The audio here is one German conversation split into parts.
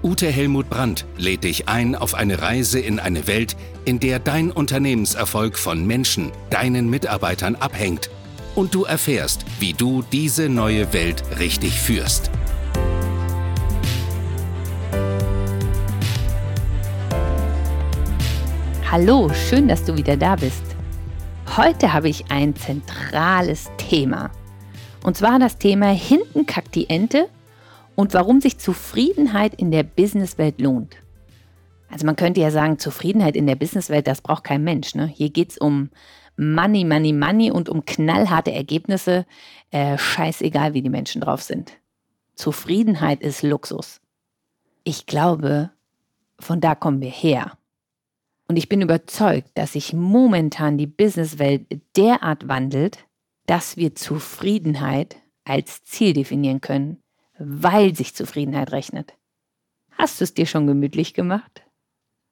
Ute Helmut Brandt, lädt dich ein auf eine Reise in eine Welt, in der dein Unternehmenserfolg von Menschen, deinen Mitarbeitern abhängt und du erfährst, wie du diese neue Welt richtig führst. Hallo, schön, dass du wieder da bist. Heute habe ich ein zentrales Thema. Und zwar das Thema Hinten kackt die Ente und warum sich Zufriedenheit in der Businesswelt lohnt. Also man könnte ja sagen, Zufriedenheit in der Businesswelt, das braucht kein Mensch. Ne? Hier geht es um Money, Money, Money und um knallharte Ergebnisse. Äh, scheißegal, wie die Menschen drauf sind. Zufriedenheit ist Luxus. Ich glaube, von da kommen wir her. Und ich bin überzeugt, dass sich momentan die Businesswelt derart wandelt, dass wir Zufriedenheit als Ziel definieren können, weil sich Zufriedenheit rechnet. Hast du es dir schon gemütlich gemacht?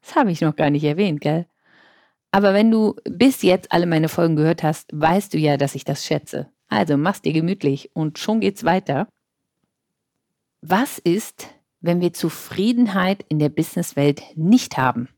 Das habe ich noch gar nicht erwähnt, gell? Aber wenn du bis jetzt alle meine Folgen gehört hast, weißt du ja, dass ich das schätze. Also mach's dir gemütlich und schon geht's weiter. Was ist, wenn wir Zufriedenheit in der Businesswelt nicht haben?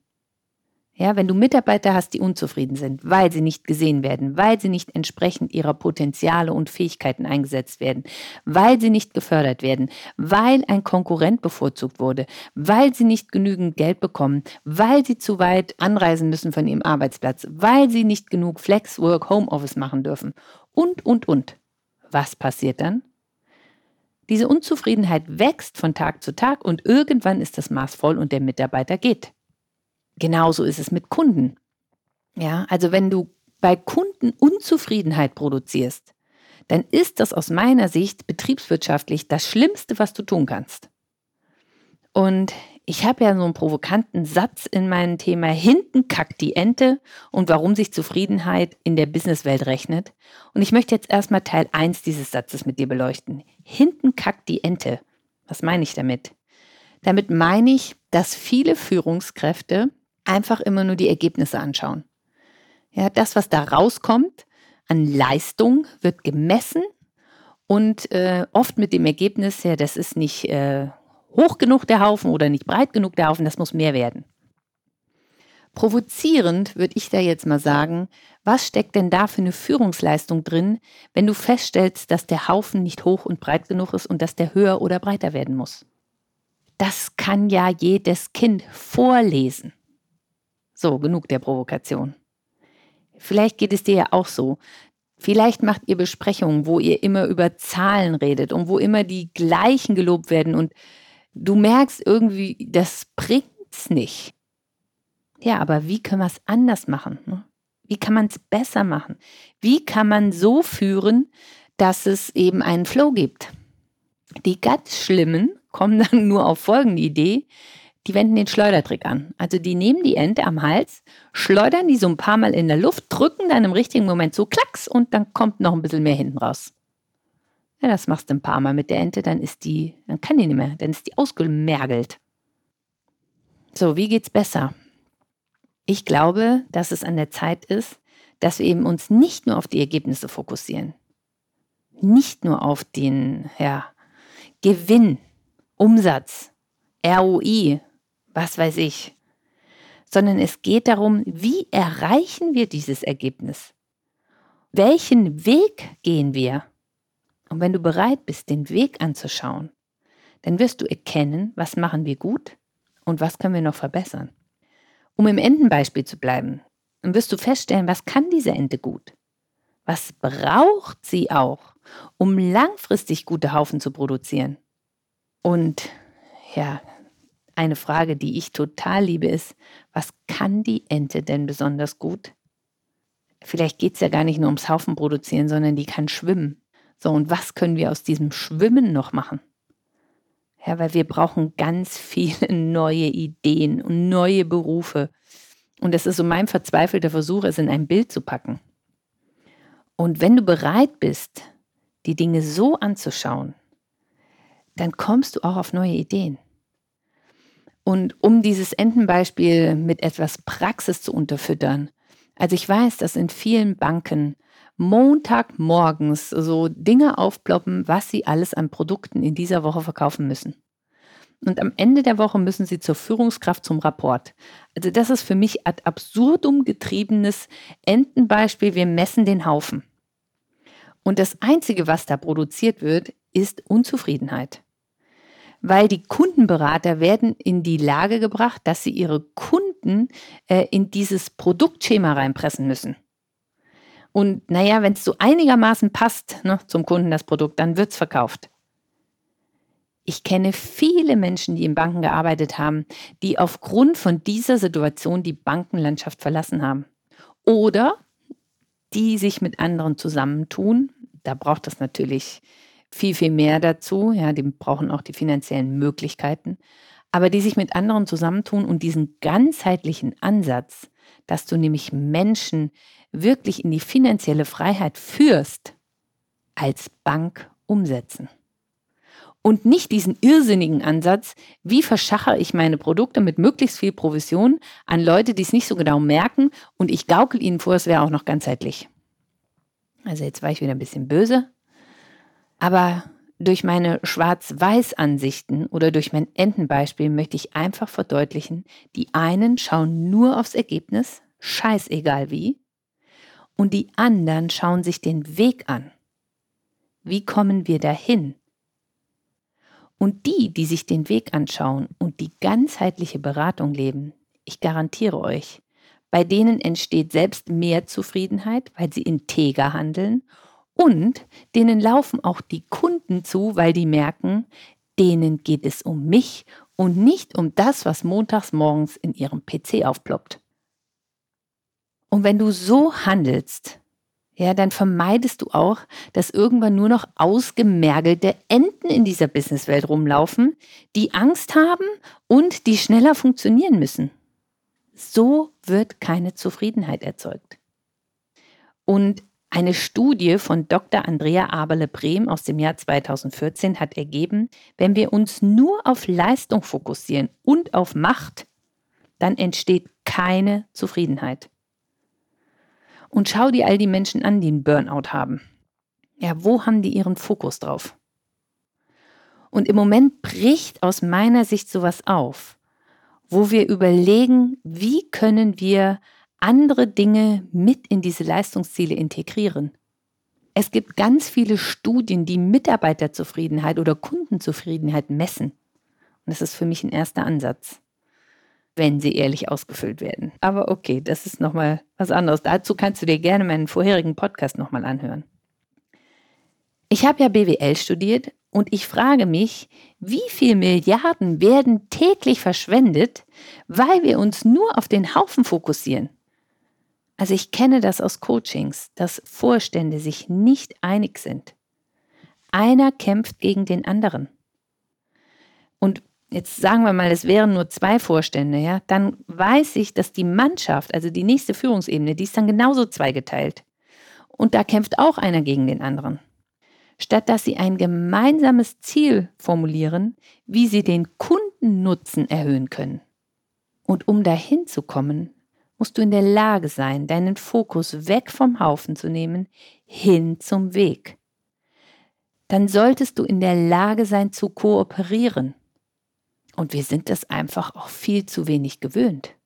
Ja, wenn du Mitarbeiter hast, die unzufrieden sind, weil sie nicht gesehen werden, weil sie nicht entsprechend ihrer Potenziale und Fähigkeiten eingesetzt werden, weil sie nicht gefördert werden, weil ein Konkurrent bevorzugt wurde, weil sie nicht genügend Geld bekommen, weil sie zu weit anreisen müssen von ihrem Arbeitsplatz, weil sie nicht genug Flexwork, Homeoffice machen dürfen und, und, und. Was passiert dann? Diese Unzufriedenheit wächst von Tag zu Tag und irgendwann ist das Maß voll und der Mitarbeiter geht. Genauso ist es mit Kunden. Ja, also wenn du bei Kunden Unzufriedenheit produzierst, dann ist das aus meiner Sicht betriebswirtschaftlich das Schlimmste, was du tun kannst. Und ich habe ja so einen provokanten Satz in meinem Thema Hinten kackt die Ente und warum sich Zufriedenheit in der Businesswelt rechnet. Und ich möchte jetzt erstmal Teil 1 dieses Satzes mit dir beleuchten. Hinten kackt die Ente. Was meine ich damit? Damit meine ich, dass viele Führungskräfte einfach immer nur die Ergebnisse anschauen. Ja, das, was da rauskommt an Leistung, wird gemessen und äh, oft mit dem Ergebnis, ja, das ist nicht äh, hoch genug der Haufen oder nicht breit genug der Haufen, das muss mehr werden. Provozierend würde ich da jetzt mal sagen, was steckt denn da für eine Führungsleistung drin, wenn du feststellst, dass der Haufen nicht hoch und breit genug ist und dass der höher oder breiter werden muss? Das kann ja jedes Kind vorlesen. So, genug der Provokation. Vielleicht geht es dir ja auch so. Vielleicht macht ihr Besprechungen, wo ihr immer über Zahlen redet und wo immer die gleichen gelobt werden und du merkst irgendwie, das bringt's nicht. Ja, aber wie können wir es anders machen? Ne? Wie kann man es besser machen? Wie kann man so führen, dass es eben einen Flow gibt? Die ganz Schlimmen kommen dann nur auf folgende Idee die wenden den Schleudertrick an. Also die nehmen die Ente am Hals, schleudern die so ein paar Mal in der Luft, drücken dann im richtigen Moment so klacks und dann kommt noch ein bisschen mehr hinten raus. Ja, das machst du ein paar Mal mit der Ente, dann ist die, dann kann die nicht mehr, dann ist die ausgemergelt. So, wie geht's besser? Ich glaube, dass es an der Zeit ist, dass wir eben uns nicht nur auf die Ergebnisse fokussieren. Nicht nur auf den ja, Gewinn, Umsatz, ROI, was weiß ich, sondern es geht darum, wie erreichen wir dieses Ergebnis? Welchen Weg gehen wir? Und wenn du bereit bist, den Weg anzuschauen, dann wirst du erkennen, was machen wir gut und was können wir noch verbessern. Um im Entenbeispiel zu bleiben, dann wirst du feststellen, was kann diese Ente gut? Was braucht sie auch, um langfristig gute Haufen zu produzieren? Und ja, eine Frage, die ich total liebe, ist, was kann die Ente denn besonders gut? Vielleicht geht es ja gar nicht nur ums Haufen produzieren, sondern die kann schwimmen. So, und was können wir aus diesem Schwimmen noch machen? Ja, weil wir brauchen ganz viele neue Ideen und neue Berufe. Und es ist so mein verzweifelter Versuch, es in ein Bild zu packen. Und wenn du bereit bist, die Dinge so anzuschauen, dann kommst du auch auf neue Ideen. Und um dieses Entenbeispiel mit etwas Praxis zu unterfüttern, also ich weiß, dass in vielen Banken Montagmorgens so Dinge aufploppen, was sie alles an Produkten in dieser Woche verkaufen müssen. Und am Ende der Woche müssen sie zur Führungskraft zum Rapport. Also das ist für mich ad absurdum getriebenes Entenbeispiel. Wir messen den Haufen. Und das Einzige, was da produziert wird, ist Unzufriedenheit. Weil die Kundenberater werden in die Lage gebracht, dass sie ihre Kunden äh, in dieses Produktschema reinpressen müssen. Und naja, wenn es so einigermaßen passt ne, zum Kunden das Produkt, dann wird es verkauft. Ich kenne viele Menschen, die in Banken gearbeitet haben, die aufgrund von dieser Situation die Bankenlandschaft verlassen haben. Oder die sich mit anderen zusammentun. Da braucht es natürlich viel, viel mehr dazu. Ja, die brauchen auch die finanziellen Möglichkeiten. Aber die sich mit anderen zusammentun und diesen ganzheitlichen Ansatz, dass du nämlich Menschen wirklich in die finanzielle Freiheit führst, als Bank umsetzen und nicht diesen irrsinnigen Ansatz, wie verschachere ich meine Produkte mit möglichst viel Provision an Leute, die es nicht so genau merken und ich gaukel ihnen vor, es wäre auch noch ganzheitlich. Also jetzt war ich wieder ein bisschen böse, aber durch meine Schwarz-Weiß-Ansichten oder durch mein Entenbeispiel möchte ich einfach verdeutlichen, die einen schauen nur aufs Ergebnis, scheißegal wie, und die anderen schauen sich den Weg an. Wie kommen wir dahin? Und die, die sich den Weg anschauen und die ganzheitliche Beratung leben, ich garantiere euch, bei denen entsteht selbst mehr Zufriedenheit, weil sie integer handeln und denen laufen auch die Kunden zu, weil die merken, denen geht es um mich und nicht um das, was montags morgens in ihrem PC aufploppt. Und wenn du so handelst, ja, dann vermeidest du auch, dass irgendwann nur noch ausgemergelte Enten in dieser Businesswelt rumlaufen, die Angst haben und die schneller funktionieren müssen. So wird keine Zufriedenheit erzeugt. Und eine Studie von Dr. Andrea Aberle-Brehm aus dem Jahr 2014 hat ergeben, wenn wir uns nur auf Leistung fokussieren und auf Macht, dann entsteht keine Zufriedenheit. Und schau dir all die Menschen an, die einen Burnout haben. Ja, wo haben die ihren Fokus drauf? Und im Moment bricht aus meiner Sicht sowas auf, wo wir überlegen, wie können wir andere Dinge mit in diese Leistungsziele integrieren. Es gibt ganz viele Studien, die Mitarbeiterzufriedenheit oder Kundenzufriedenheit messen. Und das ist für mich ein erster Ansatz wenn sie ehrlich ausgefüllt werden. Aber okay, das ist nochmal was anderes. Dazu kannst du dir gerne meinen vorherigen Podcast nochmal anhören. Ich habe ja BWL studiert und ich frage mich, wie viel Milliarden werden täglich verschwendet, weil wir uns nur auf den Haufen fokussieren? Also ich kenne das aus Coachings, dass Vorstände sich nicht einig sind. Einer kämpft gegen den anderen. Und jetzt sagen wir mal, es wären nur zwei Vorstände, ja, dann weiß ich, dass die Mannschaft, also die nächste Führungsebene, die ist dann genauso zweigeteilt. Und da kämpft auch einer gegen den anderen. Statt dass sie ein gemeinsames Ziel formulieren, wie sie den Kundennutzen erhöhen können. Und um dahin zu kommen, musst du in der Lage sein, deinen Fokus weg vom Haufen zu nehmen, hin zum Weg. Dann solltest du in der Lage sein zu kooperieren und wir sind das einfach auch viel zu wenig gewöhnt.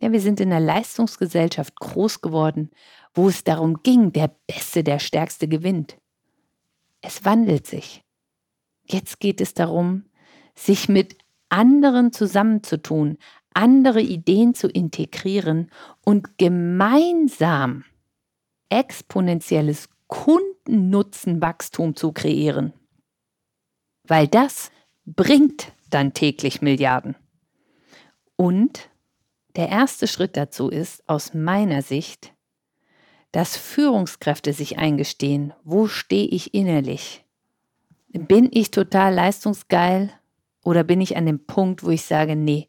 Ja, wir sind in einer Leistungsgesellschaft groß geworden, wo es darum ging, der Beste, der Stärkste gewinnt. Es wandelt sich. Jetzt geht es darum, sich mit anderen zusammenzutun, andere Ideen zu integrieren und gemeinsam exponentielles Kundennutzenwachstum zu kreieren. Weil das bringt dann täglich Milliarden. Und der erste Schritt dazu ist aus meiner Sicht, dass Führungskräfte sich eingestehen, wo stehe ich innerlich? Bin ich total leistungsgeil oder bin ich an dem Punkt, wo ich sage, nee,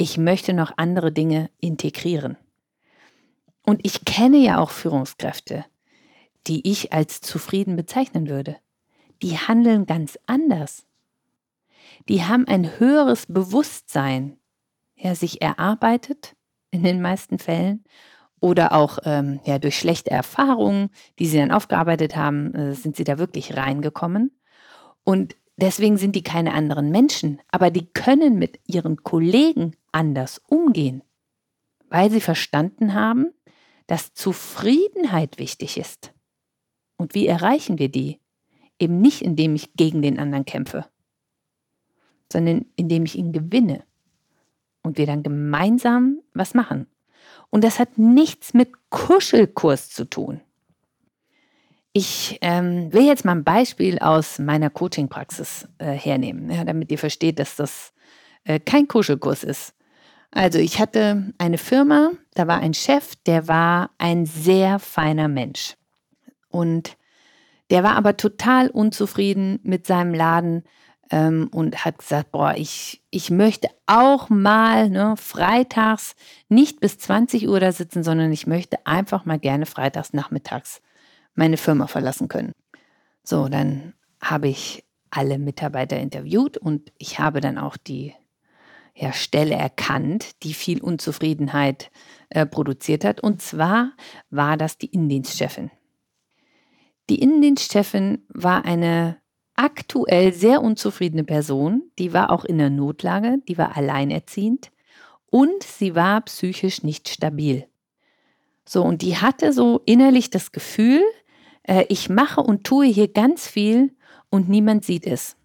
ich möchte noch andere Dinge integrieren. Und ich kenne ja auch Führungskräfte, die ich als zufrieden bezeichnen würde. Die handeln ganz anders. Die haben ein höheres Bewusstsein, ja, sich erarbeitet in den meisten Fällen oder auch ähm, ja, durch schlechte Erfahrungen, die sie dann aufgearbeitet haben, äh, sind sie da wirklich reingekommen. Und deswegen sind die keine anderen Menschen, aber die können mit ihren Kollegen anders umgehen, weil sie verstanden haben, dass Zufriedenheit wichtig ist. Und wie erreichen wir die? Eben nicht, indem ich gegen den anderen kämpfe, sondern indem ich ihn gewinne und wir dann gemeinsam was machen. Und das hat nichts mit Kuschelkurs zu tun. Ich ähm, will jetzt mal ein Beispiel aus meiner Coaching-Praxis äh, hernehmen, ja, damit ihr versteht, dass das äh, kein Kuschelkurs ist. Also ich hatte eine Firma, da war ein Chef, der war ein sehr feiner Mensch. Und der war aber total unzufrieden mit seinem Laden ähm, und hat gesagt, boah, ich, ich möchte auch mal ne, freitags nicht bis 20 Uhr da sitzen, sondern ich möchte einfach mal gerne freitags nachmittags meine Firma verlassen können. So, dann habe ich alle Mitarbeiter interviewt und ich habe dann auch die ja, Stelle erkannt, die viel Unzufriedenheit äh, produziert hat. Und zwar war das die Innendienstchefin. Die Innendienstchefin war eine aktuell sehr unzufriedene Person. Die war auch in der Notlage, die war alleinerziehend und sie war psychisch nicht stabil. So, und die hatte so innerlich das Gefühl, äh, ich mache und tue hier ganz viel und niemand sieht es.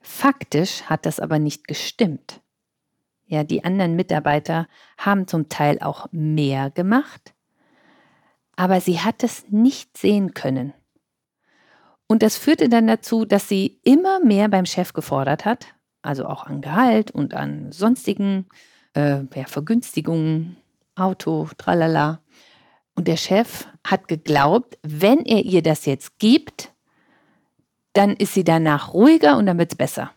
Faktisch hat das aber nicht gestimmt. Ja, die anderen Mitarbeiter haben zum Teil auch mehr gemacht, aber sie hat es nicht sehen können. Und das führte dann dazu, dass sie immer mehr beim Chef gefordert hat, also auch an Gehalt und an sonstigen äh, ja, Vergünstigungen, Auto, tralala. Und der Chef hat geglaubt, wenn er ihr das jetzt gibt, dann ist sie danach ruhiger und dann wird es besser.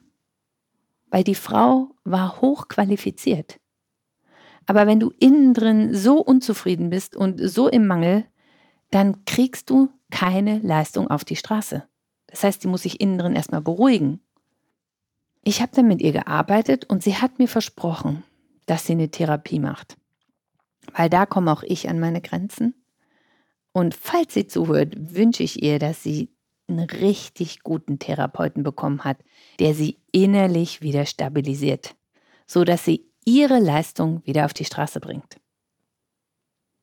Weil die Frau war hochqualifiziert. Aber wenn du innen drin so unzufrieden bist und so im Mangel, dann kriegst du keine Leistung auf die Straße. Das heißt, sie muss sich innen drin erstmal beruhigen. Ich habe dann mit ihr gearbeitet und sie hat mir versprochen, dass sie eine Therapie macht. Weil da komme auch ich an meine Grenzen. Und falls sie zuhört, wünsche ich ihr, dass sie einen richtig guten Therapeuten bekommen hat, der sie innerlich wieder stabilisiert, so dass sie ihre Leistung wieder auf die Straße bringt.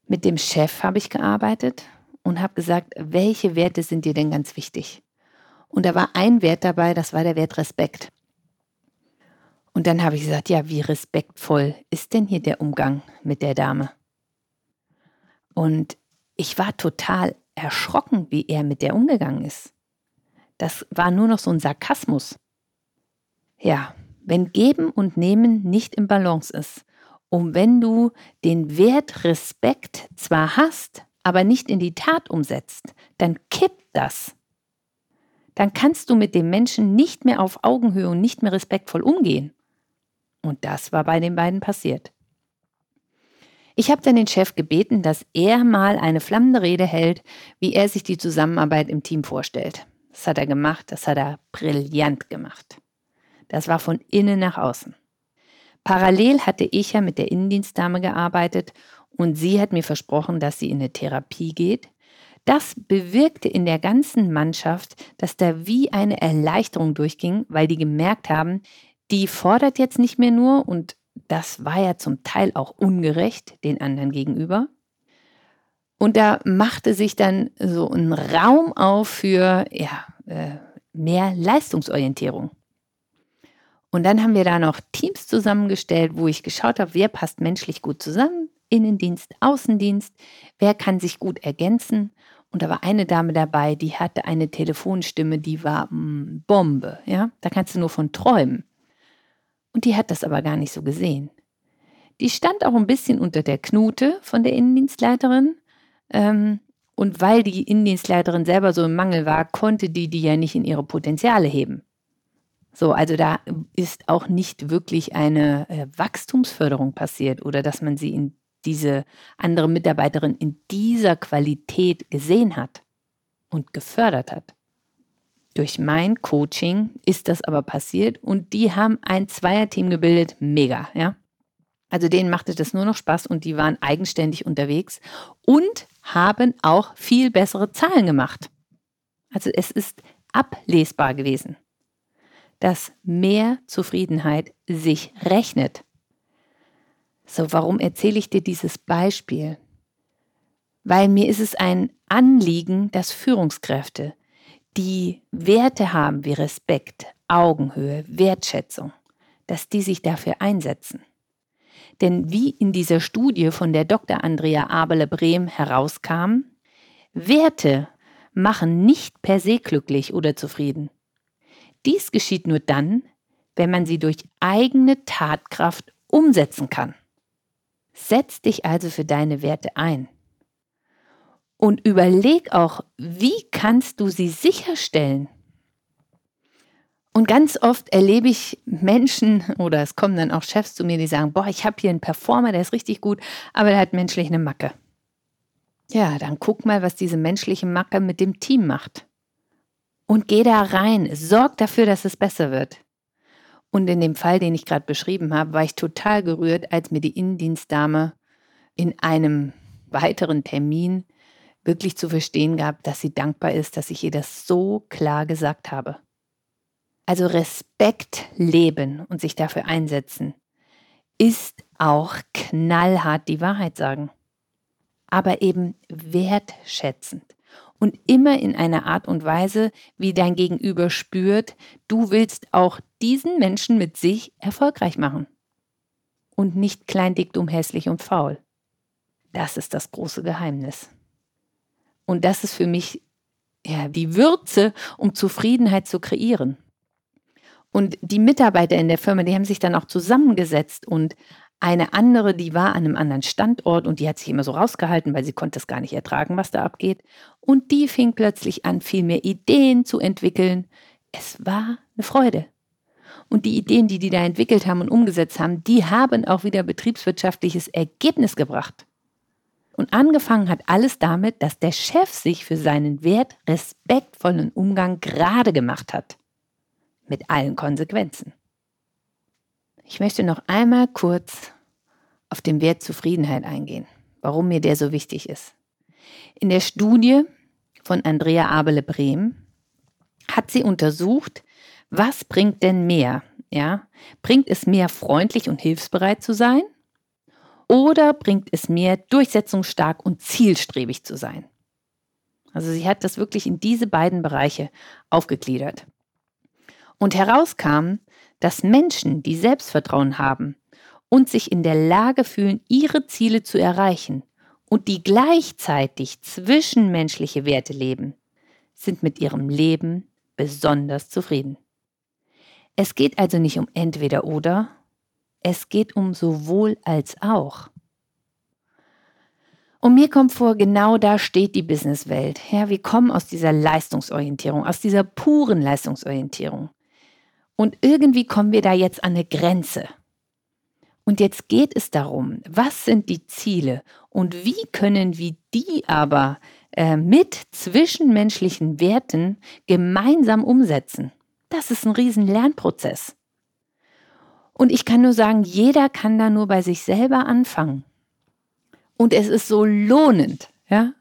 Mit dem Chef habe ich gearbeitet und habe gesagt, welche Werte sind dir denn ganz wichtig? Und da war ein Wert dabei, das war der Wert Respekt. Und dann habe ich gesagt, ja, wie respektvoll ist denn hier der Umgang mit der Dame? Und ich war total erschrocken, wie er mit der umgegangen ist. Das war nur noch so ein Sarkasmus. Ja, wenn Geben und Nehmen nicht im Balance ist und wenn du den Wert Respekt zwar hast, aber nicht in die Tat umsetzt, dann kippt das. Dann kannst du mit dem Menschen nicht mehr auf Augenhöhe und nicht mehr respektvoll umgehen. Und das war bei den beiden passiert. Ich habe dann den Chef gebeten, dass er mal eine flammende Rede hält, wie er sich die Zusammenarbeit im Team vorstellt. Das hat er gemacht, das hat er brillant gemacht. Das war von innen nach außen. Parallel hatte ich ja mit der Innendienstdame gearbeitet und sie hat mir versprochen, dass sie in eine Therapie geht. Das bewirkte in der ganzen Mannschaft, dass da wie eine Erleichterung durchging, weil die gemerkt haben, die fordert jetzt nicht mehr nur und das war ja zum Teil auch ungerecht den anderen gegenüber. Und da machte sich dann so ein Raum auf für ja, äh, mehr Leistungsorientierung. Und dann haben wir da noch Teams zusammengestellt, wo ich geschaut habe, wer passt menschlich gut zusammen, Innendienst, Außendienst, wer kann sich gut ergänzen. Und da war eine Dame dabei, die hatte eine Telefonstimme, die war mh, mm, Bombe, ja, da kannst du nur von träumen. Und die hat das aber gar nicht so gesehen. Die stand auch ein bisschen unter der Knute von der Innendienstleiterin. Ähm, und weil die Innendienstleiterin selber so im Mangel war, konnte die die ja nicht in ihre Potenziale heben. So, also da ist auch nicht wirklich eine äh, Wachstumsförderung passiert oder dass man sie in diese andere Mitarbeiterin in dieser Qualität gesehen hat und gefördert hat. Durch mein Coaching ist das aber passiert und die haben ein Zweierteam gebildet. Mega, ja. Also denen machte das nur noch Spaß und die waren eigenständig unterwegs und haben auch viel bessere Zahlen gemacht. Also es ist ablesbar gewesen, dass mehr Zufriedenheit sich rechnet. So, warum erzähle ich dir dieses Beispiel? Weil mir ist es ein Anliegen, dass Führungskräfte, die Werte haben wie Respekt, Augenhöhe, Wertschätzung, dass die sich dafür einsetzen. Denn wie in dieser Studie von der Dr. Andrea Abele-Brehm herauskam, Werte machen nicht per se glücklich oder zufrieden. Dies geschieht nur dann, wenn man sie durch eigene Tatkraft umsetzen kann. Setz dich also für deine Werte ein. Und überleg auch, wie kannst du sie sicherstellen? Und ganz oft erlebe ich Menschen oder es kommen dann auch Chefs zu mir, die sagen, boah, ich habe hier einen Performer, der ist richtig gut, aber der hat menschlich eine Macke. Ja, dann guck mal, was diese menschliche Macke mit dem Team macht. Und geh da rein, sorg dafür, dass es besser wird. Und in dem Fall, den ich gerade beschrieben habe, war ich total gerührt, als mir die Innendienstdame in einem weiteren Termin wirklich zu verstehen gab, dass sie dankbar ist, dass ich ihr das so klar gesagt habe. Also Respekt leben und sich dafür einsetzen, ist auch knallhart die Wahrheit sagen. Aber eben wertschätzend und immer in einer Art und Weise, wie dein Gegenüber spürt, du willst auch diesen Menschen mit sich erfolgreich machen. Und nicht klein, dick, dumm, hässlich und faul. Das ist das große Geheimnis. Und das ist für mich ja, die Würze, um Zufriedenheit zu kreieren. Und die Mitarbeiter in der Firma, die haben sich dann auch zusammengesetzt und eine andere, die war an einem anderen Standort und die hat sich immer so rausgehalten, weil sie konnte es gar nicht ertragen, was da abgeht. Und die fing plötzlich an, viel mehr Ideen zu entwickeln. Es war eine Freude. Und die Ideen, die die da entwickelt haben und umgesetzt haben, die haben auch wieder betriebswirtschaftliches Ergebnis gebracht. Und angefangen hat alles damit, dass der Chef sich für seinen Wert respektvollen Umgang gerade gemacht hat mit allen Konsequenzen. Ich möchte noch einmal kurz auf den Wert Zufriedenheit eingehen, warum mir der so wichtig ist. In der Studie von Andrea Abele-Brehm hat sie untersucht, was bringt denn mehr? Ja, bringt es mehr freundlich und hilfsbereit zu sein? Oder bringt es mehr durchsetzungsstark und zielstrebig zu sein? Also sie hat das wirklich in diese beiden Bereiche aufgegliedert. Und herauskam, dass Menschen, die Selbstvertrauen haben und sich in der Lage fühlen, ihre Ziele zu erreichen und die gleichzeitig zwischenmenschliche Werte leben, sind mit ihrem Leben besonders zufrieden. Es geht also nicht um entweder oder, es geht um sowohl als auch. Und mir kommt vor, genau da steht die Businesswelt. Ja, wir kommen aus dieser Leistungsorientierung, aus dieser puren Leistungsorientierung. Und irgendwie kommen wir da jetzt an eine Grenze. Und jetzt geht es darum, was sind die Ziele und wie können wir die aber äh, mit zwischenmenschlichen Werten gemeinsam umsetzen. Das ist ein riesen Lernprozess. Und ich kann nur sagen, jeder kann da nur bei sich selber anfangen. Und es ist so lohnend, ja,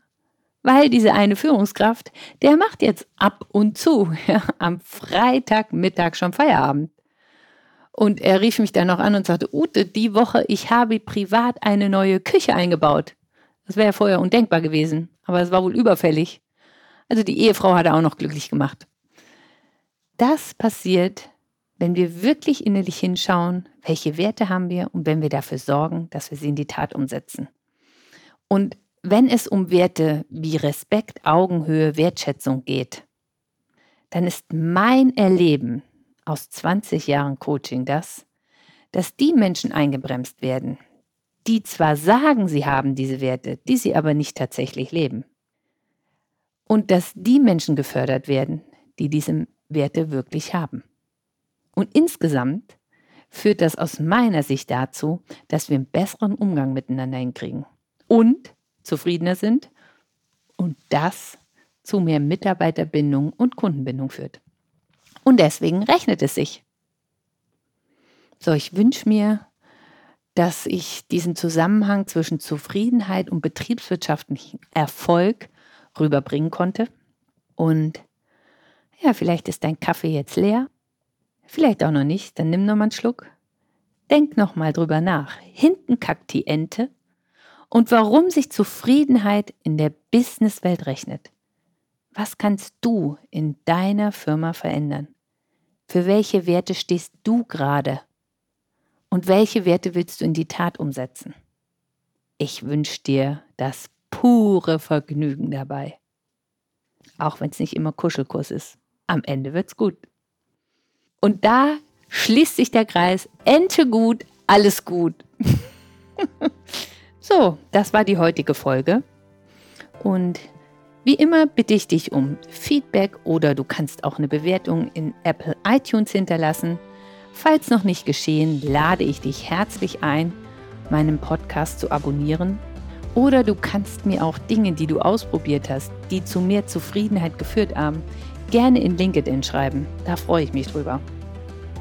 weil diese eine Führungskraft, der macht jetzt ab und zu ja, am Freitagmittag schon Feierabend. Und er rief mich dann noch an und sagte, Ute, die Woche, ich habe privat eine neue Küche eingebaut. Das wäre ja vorher undenkbar gewesen, aber es war wohl überfällig. Also die Ehefrau hat er auch noch glücklich gemacht. Das passiert, wenn wir wirklich innerlich hinschauen, welche Werte haben wir und wenn wir dafür sorgen, dass wir sie in die Tat umsetzen. Und wenn es um Werte wie Respekt, Augenhöhe, Wertschätzung geht, dann ist mein Erleben aus 20 Jahren Coaching das, dass die Menschen eingebremst werden, die zwar sagen, sie haben diese Werte, die sie aber nicht tatsächlich leben. Und dass die Menschen gefördert werden, die diese Werte wirklich haben. Und insgesamt führt das aus meiner Sicht dazu, dass wir einen besseren Umgang miteinander hinkriegen und zufriedener sind und das zu mehr Mitarbeiterbindung und Kundenbindung führt. Und deswegen rechnet es sich. So, ich wünsche mir, dass ich diesen Zusammenhang zwischen Zufriedenheit und betriebswirtschaftlichem Erfolg rüberbringen konnte. Und ja, vielleicht ist dein Kaffee jetzt leer, vielleicht auch noch nicht, dann nimm noch mal einen Schluck. Denk noch mal drüber nach. Hinten kackt die Ente und warum sich Zufriedenheit in der Businesswelt rechnet. Was kannst du in deiner Firma verändern? Für welche Werte stehst du gerade? Und welche Werte willst du in die Tat umsetzen? Ich wünsche dir das pure Vergnügen dabei. Auch wenn es nicht immer Kuschelkurs ist. Am Ende wird's gut. Und da schließt sich der Kreis. Ente gut, alles gut. so, das war die heutige Folge. Und wie immer bitte ich dich um Feedback oder du kannst auch eine Bewertung in Apple iTunes hinterlassen. Falls noch nicht geschehen, lade ich dich herzlich ein, meinen Podcast zu abonnieren. Oder du kannst mir auch Dinge, die du ausprobiert hast, die zu mehr Zufriedenheit geführt haben, gerne in LinkedIn schreiben. Da freue ich mich drüber.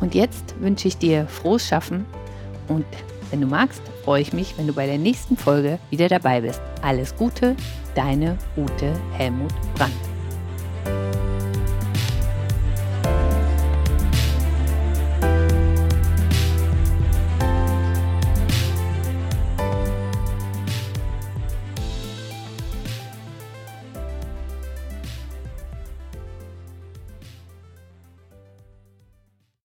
Und jetzt wünsche ich dir frohes Schaffen und wenn du magst, freue ich mich, wenn du bei der nächsten Folge wieder dabei bist. Alles Gute, deine Ute Helmut Brandt.